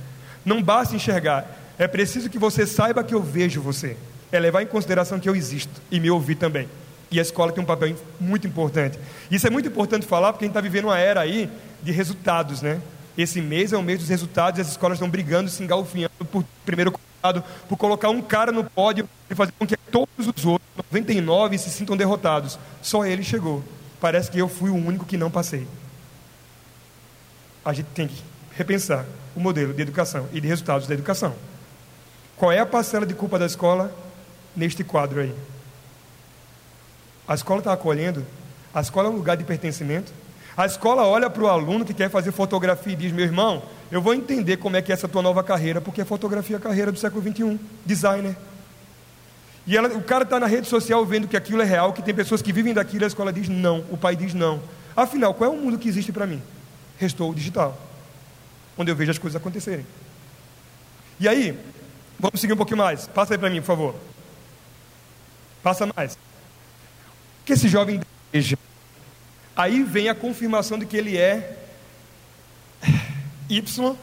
Não basta enxergar, é preciso que você saiba que eu vejo você. É levar em consideração que eu existo e me ouvir também. E a escola tem um papel muito importante. Isso é muito importante falar porque a gente está vivendo uma era aí de resultados, né? Esse mês é o mês dos resultados e as escolas estão brigando, se engalfinhando por primeiro por colocar um cara no pódio e fazer com que todos os outros, 99, se sintam derrotados. Só ele chegou. Parece que eu fui o único que não passei. A gente tem que repensar o modelo de educação e de resultados da educação. Qual é a parcela de culpa da escola neste quadro aí? A escola está acolhendo? A escola é um lugar de pertencimento? A escola olha para o aluno que quer fazer fotografia e diz: meu irmão, eu vou entender como é que é essa tua nova carreira, porque fotografia é a carreira do século XXI, designer. E ela, o cara está na rede social vendo que aquilo é real, que tem pessoas que vivem daquilo, a escola diz não, o pai diz não. Afinal, qual é o mundo que existe para mim? Restou o digital, onde eu vejo as coisas acontecerem. E aí, vamos seguir um pouquinho mais. Passa aí para mim, por favor. Passa mais. O que esse jovem deseja? Aí vem a confirmação de que ele é Y,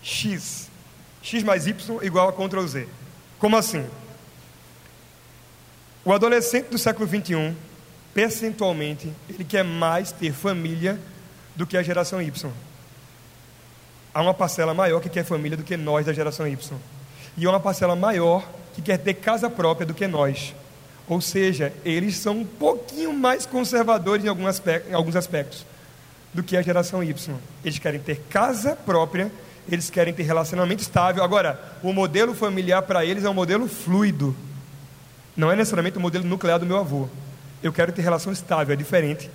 X. X mais Y igual a Ctrl Z. Como assim? O adolescente do século 21, percentualmente, ele quer mais ter família do que a geração Y. Há uma parcela maior que quer família do que nós da geração Y. E há uma parcela maior que quer ter casa própria do que nós. Ou seja, eles são um pouquinho mais conservadores em, algum aspecto, em alguns aspectos do que a geração Y. Eles querem ter casa própria, eles querem ter relacionamento estável. Agora, o modelo familiar para eles é um modelo fluido. Não é necessariamente o modelo nuclear do meu avô. Eu quero ter relação estável, é diferente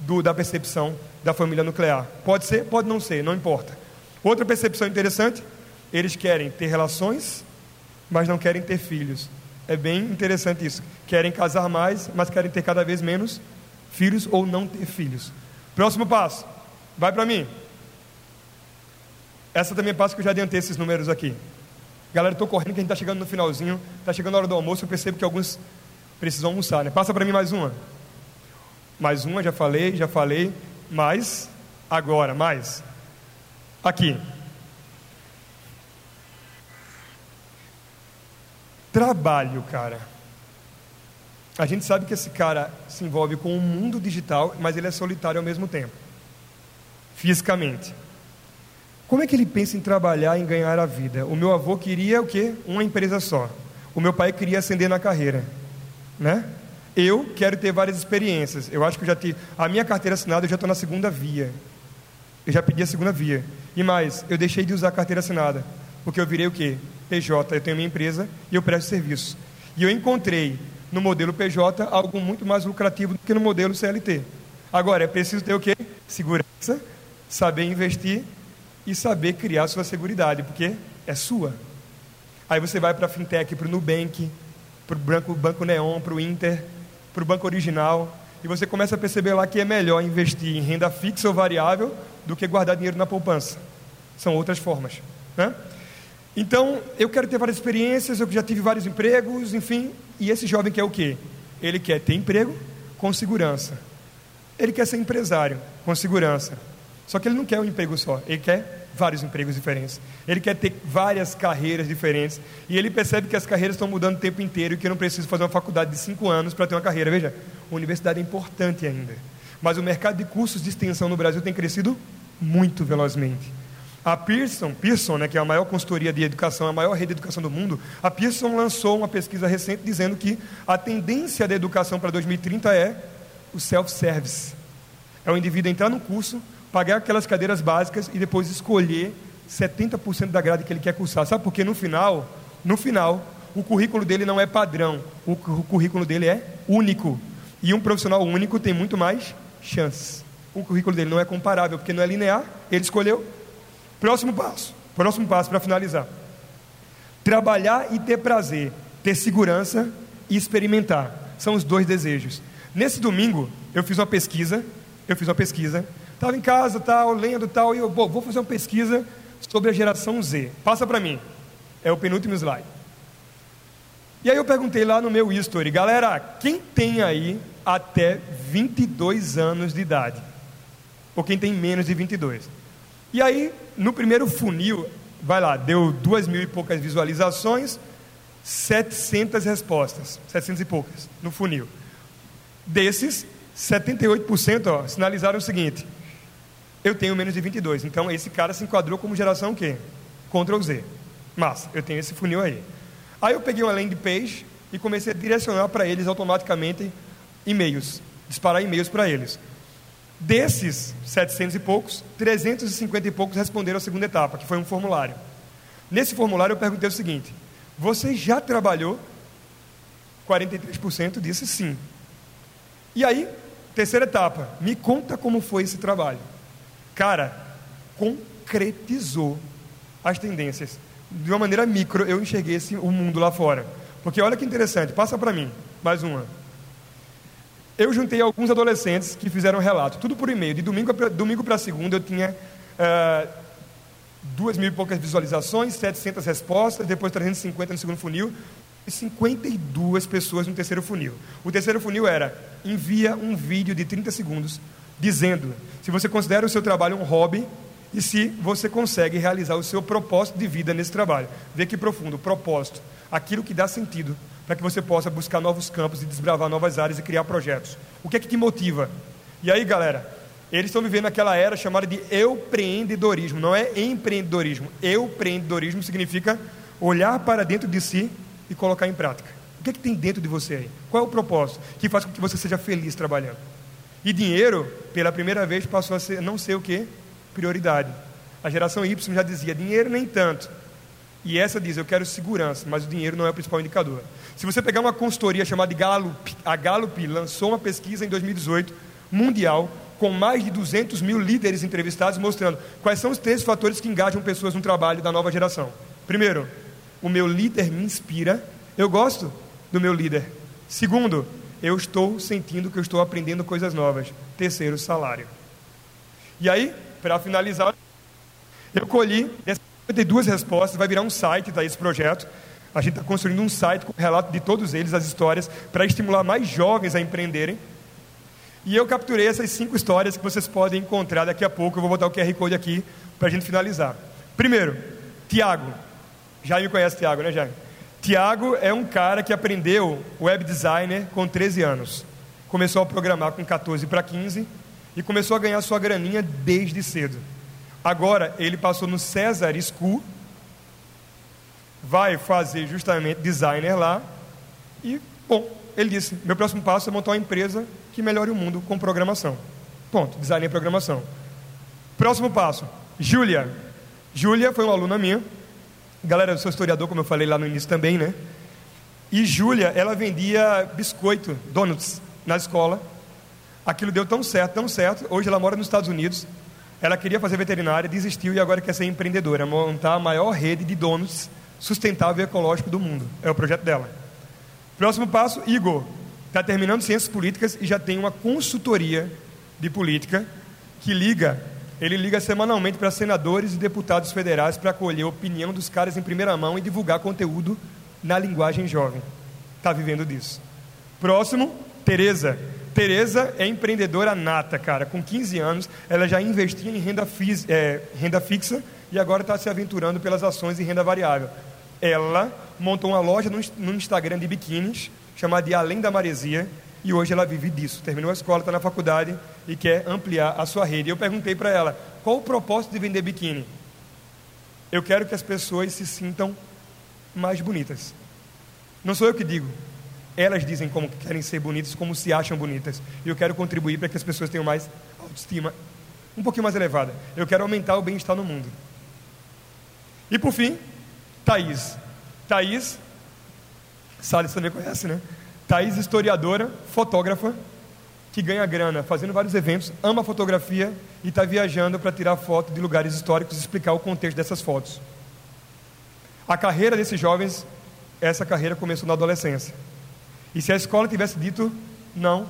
do, da percepção da família nuclear. Pode ser, pode não ser, não importa. Outra percepção interessante, eles querem ter relações, mas não querem ter filhos. É bem interessante isso. Querem casar mais, mas querem ter cada vez menos filhos ou não ter filhos. Próximo passo. Vai para mim. Essa também é passo que eu já adiantei esses números aqui. Galera, estou correndo que a gente está chegando no finalzinho. Está chegando a hora do almoço. Eu percebo que alguns precisam almoçar, né? Passa para mim mais uma. Mais uma, já falei, já falei. Mais. Agora, mais. Aqui. Trabalho, cara. A gente sabe que esse cara se envolve com o mundo digital, mas ele é solitário ao mesmo tempo. Fisicamente. Como é que ele pensa em trabalhar, em ganhar a vida? O meu avô queria o quê? Uma empresa só. O meu pai queria ascender na carreira, né? Eu quero ter várias experiências. Eu acho que eu já tive. A minha carteira assinada eu já estou na segunda via. Eu já pedi a segunda via. E mais, eu deixei de usar a carteira assinada. Porque eu virei o quê? PJ. Eu tenho minha empresa e eu presto serviço. E eu encontrei no modelo PJ algo muito mais lucrativo do que no modelo CLT. Agora, é preciso ter o quê? Segurança, saber investir e saber criar sua seguridade, porque é sua. Aí você vai para a fintech, para o Nubank, para o Banco, Banco Neon, para o Inter, para o banco original, e você começa a perceber lá que é melhor investir em renda fixa ou variável do que guardar dinheiro na poupança. São outras formas. Né? Então, eu quero ter várias experiências, eu já tive vários empregos, enfim, e esse jovem quer o quê? Ele quer ter emprego com segurança. Ele quer ser empresário com segurança. Só que ele não quer um emprego só, ele quer vários empregos diferentes. Ele quer ter várias carreiras diferentes. E ele percebe que as carreiras estão mudando o tempo inteiro e que eu não preciso fazer uma faculdade de cinco anos para ter uma carreira. Veja, a universidade é importante ainda. Mas o mercado de cursos de extensão no Brasil tem crescido muito velozmente. A Pearson, Pearson né, que é a maior consultoria de educação, a maior rede de educação do mundo, a Pearson lançou uma pesquisa recente dizendo que a tendência da educação para 2030 é o self-service. É o indivíduo entrar no curso, pagar aquelas cadeiras básicas e depois escolher 70% da grade que ele quer cursar. Sabe por quê? No final, no final, o currículo dele não é padrão, o currículo dele é único. E um profissional único tem muito mais chances. O currículo dele não é comparável, porque não é linear, ele escolheu. Próximo passo, próximo passo para finalizar. Trabalhar e ter prazer, ter segurança e experimentar. São os dois desejos. Nesse domingo, eu fiz uma pesquisa, eu fiz uma pesquisa Estava em casa, tal, lendo tal, e eu vou, vou fazer uma pesquisa sobre a geração Z. Passa para mim. É o penúltimo slide. E aí eu perguntei lá no meu history, galera, quem tem aí até 22 anos de idade? Ou quem tem menos de 22? E aí, no primeiro funil, vai lá, deu duas mil e poucas visualizações, 700 respostas, 700 e poucas no funil. Desses, 78% ó, sinalizaram o seguinte: eu tenho menos de 22. Então esse cara se enquadrou como geração o quê? Ctrl Z. Massa, eu tenho esse funil aí. Aí eu peguei uma landing page e comecei a direcionar para eles automaticamente e-mails, disparar e-mails para eles. Desses 700 e poucos, 350 e poucos responderam a segunda etapa, que foi um formulário. Nesse formulário eu perguntei o seguinte: Você já trabalhou? 43% disse sim. E aí, terceira etapa, me conta como foi esse trabalho. Cara, concretizou as tendências. De uma maneira micro, eu enxerguei esse, o mundo lá fora. Porque olha que interessante, passa para mim, mais uma. Eu juntei alguns adolescentes que fizeram relato, tudo por e-mail. De domingo para domingo segunda eu tinha uh, duas mil e poucas visualizações, 700 respostas, depois 350 no segundo funil e 52 pessoas no terceiro funil. O terceiro funil era envia um vídeo de 30 segundos dizendo se você considera o seu trabalho um hobby e se você consegue realizar o seu propósito de vida nesse trabalho. Vê que profundo, propósito, aquilo que dá sentido para que você possa buscar novos campos e desbravar novas áreas e criar projetos. O que é que te motiva? E aí, galera, eles estão vivendo aquela era chamada de empreendedorismo, não é empreendedorismo. Empreendedorismo significa olhar para dentro de si e colocar em prática. O que, é que tem dentro de você aí? Qual é o propósito que faz com que você seja feliz trabalhando? E dinheiro, pela primeira vez, passou a ser, não ser o que? Prioridade. A geração Y já dizia: dinheiro nem tanto. E essa diz: eu quero segurança, mas o dinheiro não é o principal indicador. Se você pegar uma consultoria chamada Gallup, a Gallup lançou uma pesquisa em 2018 mundial com mais de 200 mil líderes entrevistados, mostrando quais são os três fatores que engajam pessoas no trabalho da nova geração. Primeiro, o meu líder me inspira, eu gosto do meu líder. Segundo, eu estou sentindo que eu estou aprendendo coisas novas. Terceiro, salário. E aí, para finalizar, eu colhi essas 52 respostas, vai virar um site, tá, esse projeto. A gente está construindo um site com relato de todos eles, as histórias, para estimular mais jovens a empreenderem. E eu capturei essas cinco histórias que vocês podem encontrar daqui a pouco. Eu vou botar o QR Code aqui para a gente finalizar. Primeiro, Tiago. Já me conhece Tiago, né, Jaime? Tiago é um cara que aprendeu web designer com 13 anos. Começou a programar com 14 para 15 e começou a ganhar sua graninha desde cedo. Agora ele passou no César School, vai fazer justamente designer lá e, bom, ele disse: meu próximo passo é montar uma empresa que melhore o mundo com programação. Ponto. Design e programação. Próximo passo. Júlia. Júlia foi uma aluna minha. Galera, eu sou historiador, como eu falei lá no início também, né? E Júlia, ela vendia biscoito, donuts, na escola. Aquilo deu tão certo, tão certo. Hoje ela mora nos Estados Unidos. Ela queria fazer veterinária, desistiu e agora quer ser empreendedora, montar a maior rede de donuts sustentável e ecológico do mundo. É o projeto dela. Próximo passo, Igor está terminando ciências políticas e já tem uma consultoria de política que liga, ele liga semanalmente para senadores e deputados federais para acolher a opinião dos caras em primeira mão e divulgar conteúdo na linguagem jovem. Está vivendo disso. Próximo, Tereza. Tereza é empreendedora nata, cara. Com 15 anos, ela já investia em renda, é, renda fixa e agora está se aventurando pelas ações em renda variável. Ela montou uma loja no, no Instagram de biquínis chamada de Além da Maresia, e hoje ela vive disso. Terminou a escola, está na faculdade e quer ampliar a sua rede. Eu perguntei para ela, qual o propósito de vender biquíni? Eu quero que as pessoas se sintam mais bonitas. Não sou eu que digo. Elas dizem como querem ser bonitas, como se acham bonitas. E eu quero contribuir para que as pessoas tenham mais autoestima um pouquinho mais elevada. Eu quero aumentar o bem-estar no mundo. E por fim, Thaís. Thaís Salles também conhece, né? Thaís, historiadora, fotógrafa, que ganha grana fazendo vários eventos, ama fotografia e está viajando para tirar foto de lugares históricos e explicar o contexto dessas fotos. A carreira desses jovens, essa carreira começou na adolescência. E se a escola tivesse dito não,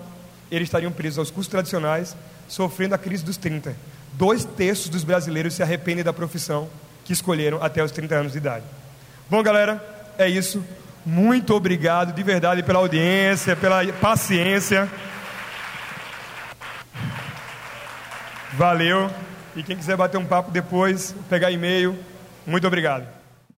eles estariam presos aos cursos tradicionais, sofrendo a crise dos 30. Dois terços dos brasileiros se arrependem da profissão que escolheram até os 30 anos de idade. Bom, galera, é isso. Muito obrigado de verdade pela audiência, pela paciência. Valeu. E quem quiser bater um papo depois, pegar e-mail, muito obrigado.